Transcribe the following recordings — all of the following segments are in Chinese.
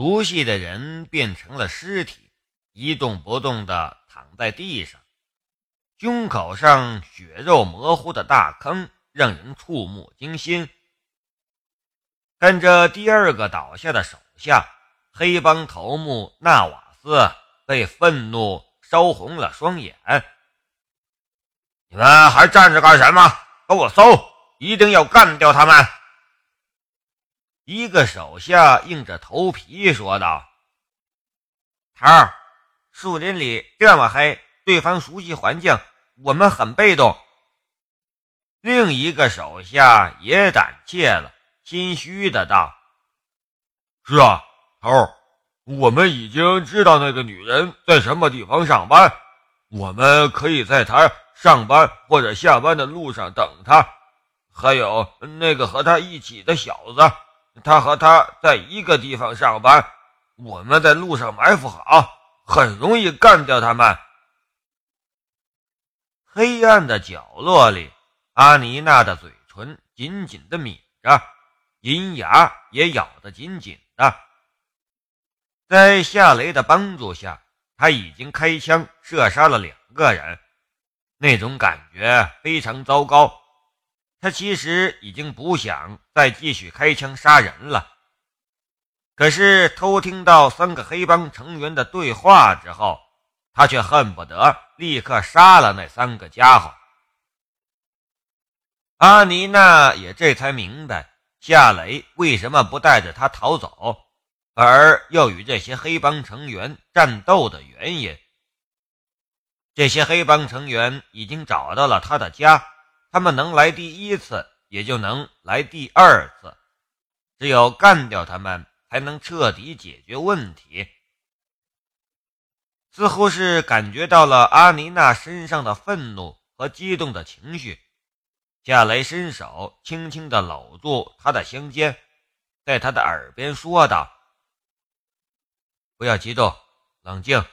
熟悉的人变成了尸体，一动不动地躺在地上，胸口上血肉模糊的大坑让人触目惊心。看着第二个倒下的手下，黑帮头目纳瓦斯被愤怒烧红了双眼。你们还站着干什么？给我搜！一定要干掉他们！一个手下硬着头皮说道：“头儿，树林里这么黑，对方熟悉环境，我们很被动。”另一个手下也胆怯了，心虚的道：“是啊，头儿，我们已经知道那个女人在什么地方上班，我们可以在她上班或者下班的路上等她。还有那个和她一起的小子。”他和他在一个地方上班，我们在路上埋伏好，很容易干掉他们。黑暗的角落里，阿妮娜的嘴唇紧紧的抿着，银牙也咬得紧紧的。在夏雷的帮助下，他已经开枪射杀了两个人，那种感觉非常糟糕。他其实已经不想再继续开枪杀人了，可是偷听到三个黑帮成员的对话之后，他却恨不得立刻杀了那三个家伙。阿妮娜也这才明白夏雷为什么不带着他逃走，反而要与这些黑帮成员战斗的原因。这些黑帮成员已经找到了他的家。他们能来第一次，也就能来第二次。只有干掉他们，才能彻底解决问题。似乎是感觉到了阿妮娜身上的愤怒和激动的情绪，夏雷伸手轻轻地搂住她的香肩，在她的耳边说道：“不要激动，冷静。”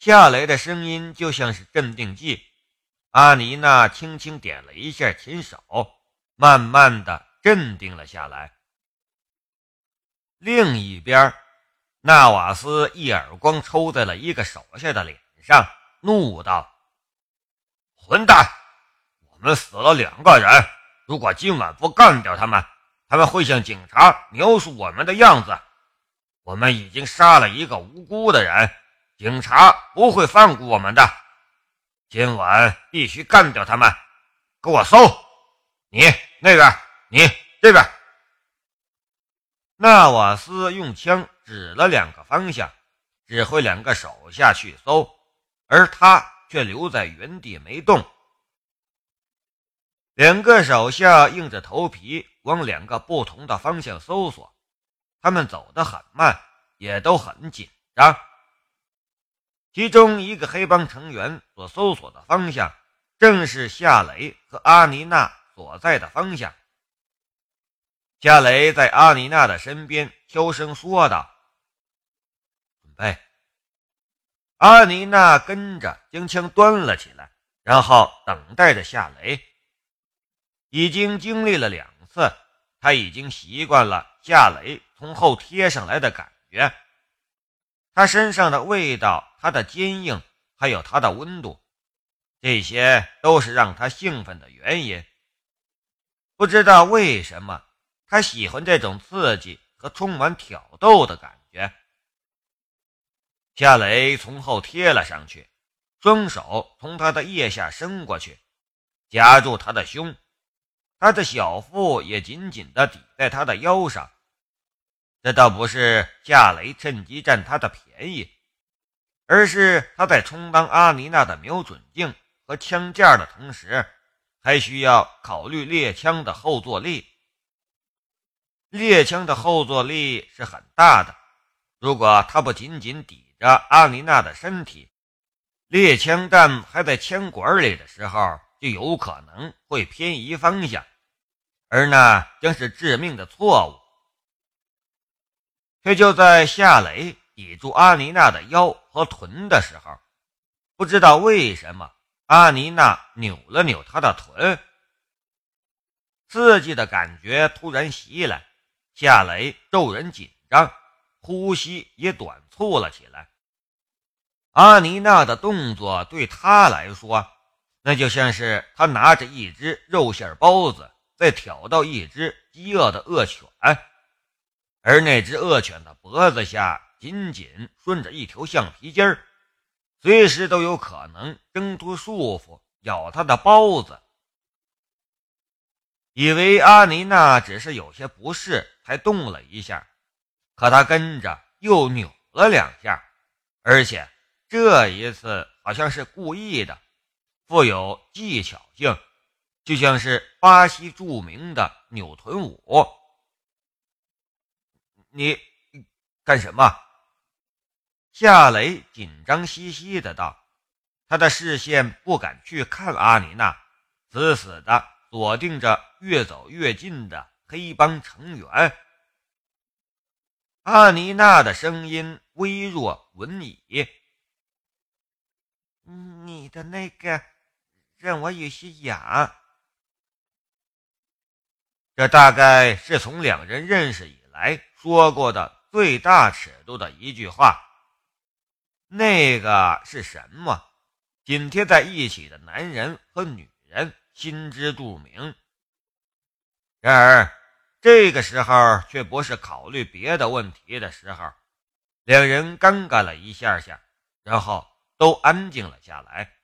夏雷的声音就像是镇定剂。阿妮娜轻轻点了一下琴手，慢慢的镇定了下来。另一边，纳瓦斯一耳光抽在了一个手下的脸上，怒道：“混蛋！我们死了两个人，如果今晚不干掉他们，他们会向警察描述我们的样子。我们已经杀了一个无辜的人，警察不会放过我们的。”今晚必须干掉他们！给我搜！你那边，你这边。纳瓦斯用枪指了两个方向，指挥两个手下去搜，而他却留在原地没动。两个手下硬着头皮往两个不同的方向搜索，他们走得很慢，也都很紧张。其中一个黑帮成员所搜索的方向，正是夏雷和阿妮娜所在的方向。夏雷在阿妮娜的身边悄声说道：“准备。”阿妮娜跟着将枪端了起来，然后等待着夏雷。已经经历了两次，他已经习惯了夏雷从后贴上来的感觉。他身上的味道，他的坚硬，还有他的温度，这些都是让他兴奋的原因。不知道为什么，他喜欢这种刺激和充满挑逗的感觉。夏雷从后贴了上去，双手从他的腋下伸过去，夹住他的胸，他的小腹也紧紧地抵在他的腰上。这倒不是夏雷趁机占他的便宜，而是他在充当阿妮娜的瞄准镜和枪架的同时，还需要考虑猎枪的后坐力。猎枪的后坐力是很大的，如果他不紧紧抵着阿妮娜的身体，猎枪弹还在枪管里的时候，就有可能会偏移方向，而那将是致命的错误。却就在夏雷抵住阿妮娜的腰和臀的时候，不知道为什么，阿妮娜扭了扭他的臀，刺激的感觉突然袭来，夏雷骤然紧张。呼吸也短促了起来。阿妮娜的动作对他来说，那就像是他拿着一只肉馅包子在挑逗一只饥饿的恶犬，而那只恶犬的脖子下紧紧顺着一条橡皮筋儿，随时都有可能挣脱束缚咬他的包子。以为阿妮娜只是有些不适才动了一下，可他跟着又扭了两下，而且。这一次好像是故意的，富有技巧性，就像是巴西著名的扭臀舞。你干什么？夏雷紧张兮兮的道，他的视线不敢去看阿尼娜，死死的锁定着越走越近的黑帮成员。阿尼娜的声音微弱稳以。你的那个让我有些痒。这大概是从两人认识以来说过的最大尺度的一句话。那个是什么？紧贴在一起的男人和女人心知肚明。然而这个时候却不是考虑别的问题的时候。两人尴尬了一下下，然后。都安静了下来。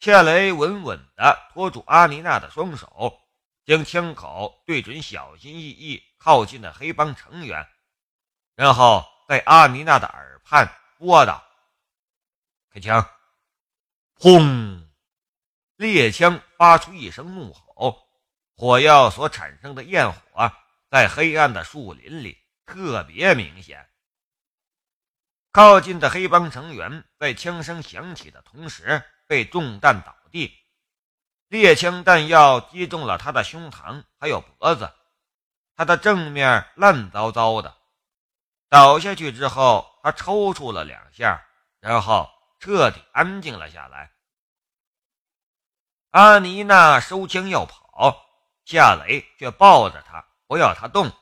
夏雷稳稳地拖住阿妮娜的双手，将枪口对准小心翼翼靠近的黑帮成员，然后在阿妮娜的耳畔说道：“开枪！”轰！猎枪发出一声怒吼，火药所产生的焰火在黑暗的树林里特别明显。靠近的黑帮成员在枪声响起的同时被中弹倒地，猎枪弹药击中了他的胸膛还有脖子，他的正面烂糟糟的。倒下去之后，他抽搐了两下，然后彻底安静了下来。阿妮娜收枪要跑，夏雷却抱着他不要他动。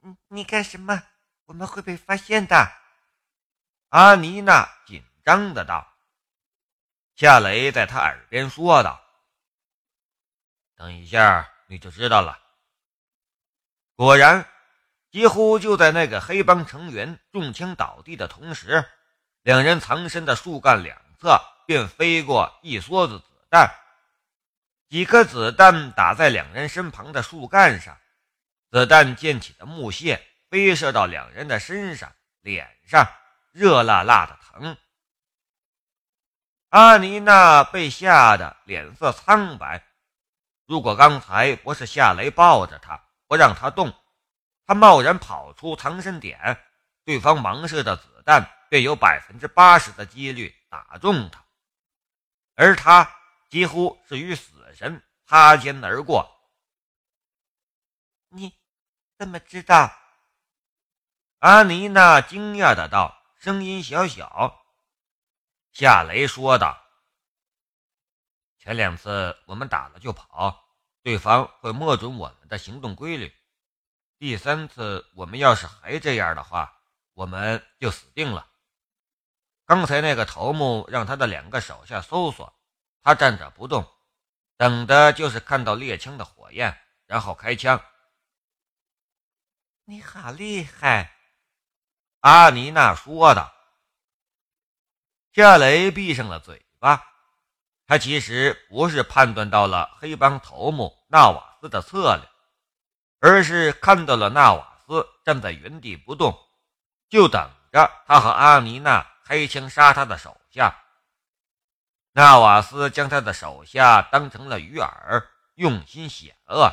你你干什么？我们会被发现的，阿妮娜紧张的道。夏雷在他耳边说道：“等一下你就知道了。”果然，几乎就在那个黑帮成员中枪倒地的同时，两人藏身的树干两侧便飞过一梭子子弹，几颗子弹打在两人身旁的树干上，子弹溅起的木屑。飞射到两人的身上、脸上，热辣辣的疼。阿妮娜被吓得脸色苍白。如果刚才不是夏雷抱着她，不让她动，她贸然跑出藏身点，对方盲射的子弹便有百分之八十的几率打中她，而她几乎是与死神擦肩而过。你怎么知道？阿妮娜惊讶的道，声音小小。夏雷说道：“前两次我们打了就跑，对方会摸准我们的行动规律。第三次我们要是还这样的话，我们就死定了。刚才那个头目让他的两个手下搜索，他站着不动，等的就是看到猎枪的火焰，然后开枪。你好厉害！”阿尼娜说道：“夏雷闭上了嘴巴。他其实不是判断到了黑帮头目纳瓦斯的策略，而是看到了纳瓦斯站在原地不动，就等着他和阿妮娜开枪杀他的手下。纳瓦斯将他的手下当成了鱼饵，用心险恶。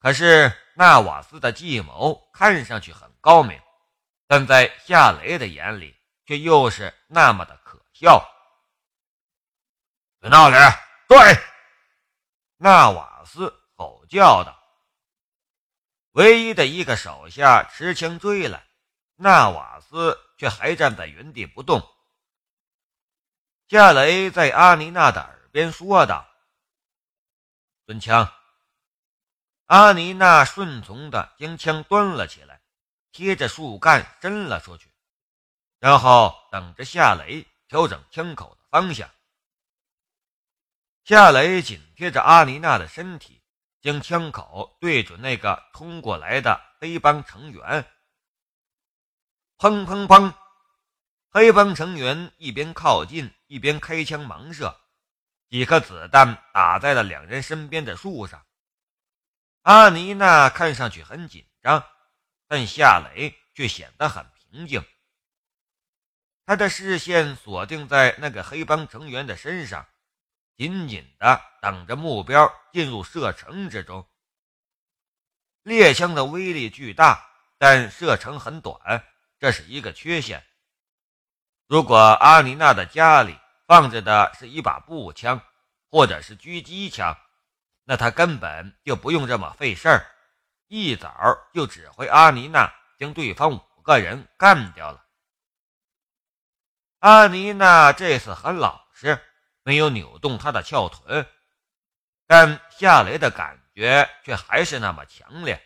可是纳瓦斯的计谋看上去很高明。”但在夏雷的眼里，却又是那么的可笑。在那里，对，纳瓦斯吼叫道。唯一的一个手下持枪追来，纳瓦斯却还站在原地不动。夏雷在阿尼娜的耳边说道：“蹲枪。”阿尼娜顺从的将枪端了起来，贴着树干伸了出去，然后等着夏雷调整枪口的方向。夏雷紧贴着阿妮娜的身体，将枪口对准那个冲过来的黑帮成员。砰砰砰！黑帮成员一边靠近，一边开枪盲射，几颗子弹打在了两人身边的树上。阿妮娜看上去很紧张，但夏雷却显得很平静。他的视线锁定在那个黑帮成员的身上，紧紧的等着目标进入射程之中。猎枪的威力巨大，但射程很短，这是一个缺陷。如果阿妮娜的家里放着的是一把步枪，或者是狙击枪，那他根本就不用这么费事儿，一早就指挥阿妮娜将对方五个人干掉了。阿妮娜这次很老实，没有扭动她的翘臀，但夏雷的感觉却还是那么强烈。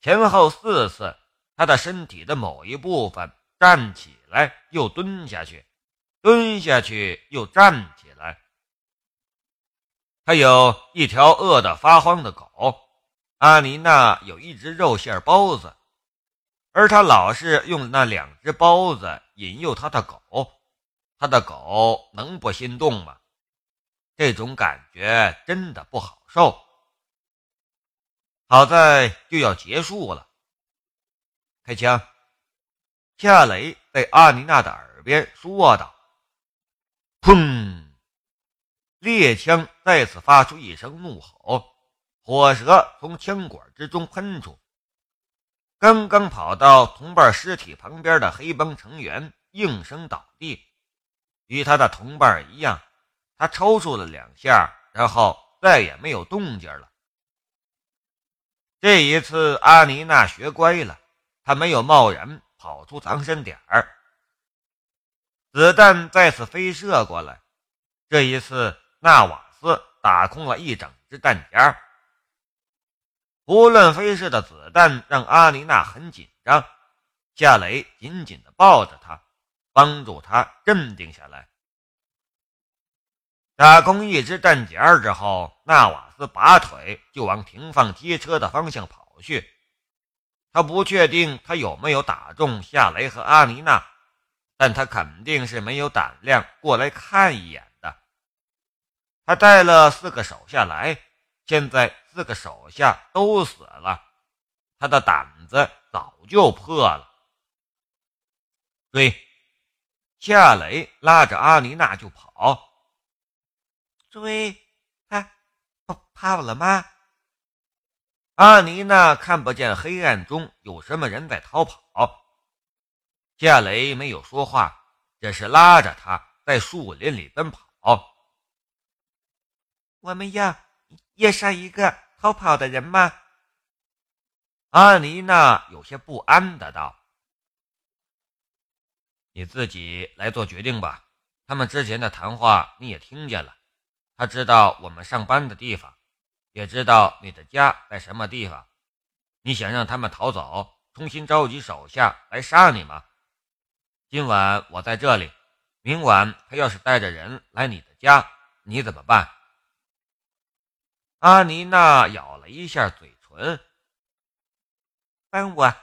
前后四次，他的身体的某一部分站起来又蹲下去，蹲下去又站起来。他有一条饿得发慌的狗，阿妮娜有一只肉馅包子，而他老是用那两只包子引诱他的狗，他的狗能不心动吗？这种感觉真的不好受。好在就要结束了，开枪！夏雷在阿妮娜的耳边说道：“砰！”猎枪再次发出一声怒吼，火舌从枪管之中喷出。刚刚跑到同伴尸体旁边的黑帮成员应声倒地，与他的同伴一样，他抽搐了两下，然后再也没有动静了。这一次，阿妮娜学乖了，她没有贸然跑出藏身点儿。子弹再次飞射过来，这一次。纳瓦斯打空了一整只弹夹，胡乱飞射的子弹让阿妮娜很紧张。夏雷紧紧地抱着她，帮助她镇定下来。打空一只弹夹之后，纳瓦斯拔腿就往停放机车的方向跑去。他不确定他有没有打中夏雷和阿妮娜，但他肯定是没有胆量过来看一眼的。他带了四个手下来，现在四个手下都死了，他的胆子早就破了。追！夏雷拉着阿妮娜就跑。追！他跑跑了吗？阿妮娜看不见黑暗中有什么人在逃跑。夏雷没有说话，只是拉着他在树林里奔跑。我们要要杀一个逃跑的人吗？阿妮娜有些不安的道：“你自己来做决定吧。他们之前的谈话你也听见了，他知道我们上班的地方，也知道你的家在什么地方。你想让他们逃走，重新召集手下来杀你吗？今晚我在这里，明晚他要是带着人来你的家，你怎么办？”阿妮娜咬了一下嘴唇，帮我，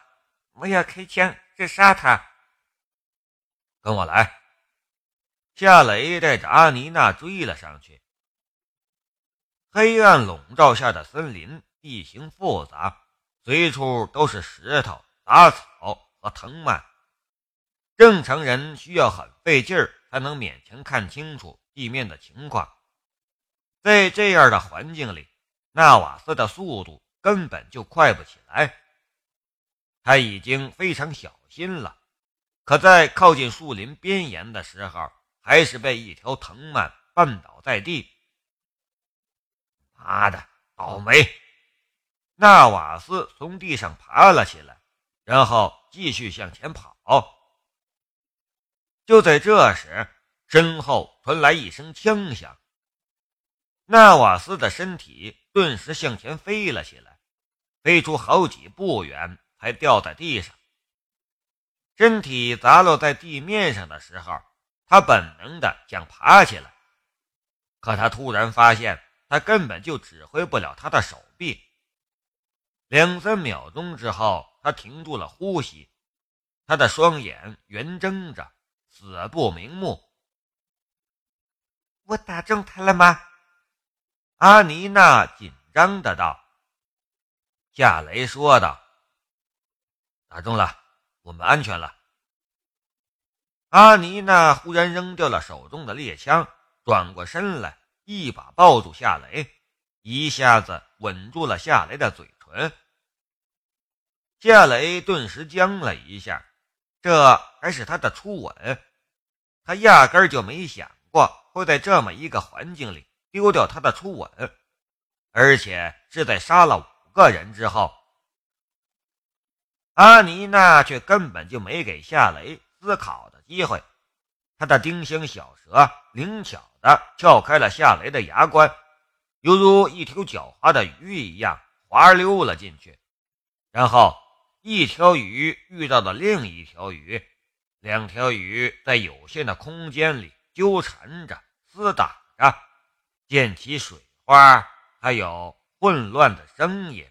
我要开枪射杀他。跟我来。夏雷带着阿妮娜追了上去。黑暗笼罩下的森林地形复杂，随处都是石头、杂草和藤蔓，正常人需要很费劲儿才能勉强看清楚地面的情况。在这样的环境里。纳瓦斯的速度根本就快不起来，他已经非常小心了，可在靠近树林边沿的时候，还是被一条藤蔓绊倒在地。妈的，倒霉！纳瓦斯从地上爬了起来，然后继续向前跑。就在这时，身后传来一声枪响，纳瓦斯的身体。顿时向前飞了起来，飞出好几步远，才掉在地上。身体砸落在地面上的时候，他本能的想爬起来，可他突然发现，他根本就指挥不了他的手臂。两三秒钟之后，他停住了呼吸，他的双眼圆睁着，死不瞑目。我打中他了吗？阿妮娜紧张的道。夏雷说道：“打中了，我们安全了。”阿妮娜忽然扔掉了手中的猎枪，转过身来，一把抱住夏雷，一下子吻住了夏雷的嘴唇。夏雷顿时僵了一下，这还是他的初吻，他压根儿就没想过会在这么一个环境里丢掉他的初吻，而且是在杀了五个人之后。阿妮娜却根本就没给夏雷思考的机会，她的丁香小舌灵巧的撬开了夏雷的牙关，犹如一条狡猾的鱼一样滑溜了进去，然后。一条鱼遇到了另一条鱼，两条鱼在有限的空间里纠缠着、厮打着，溅起水花，还有混乱的声音。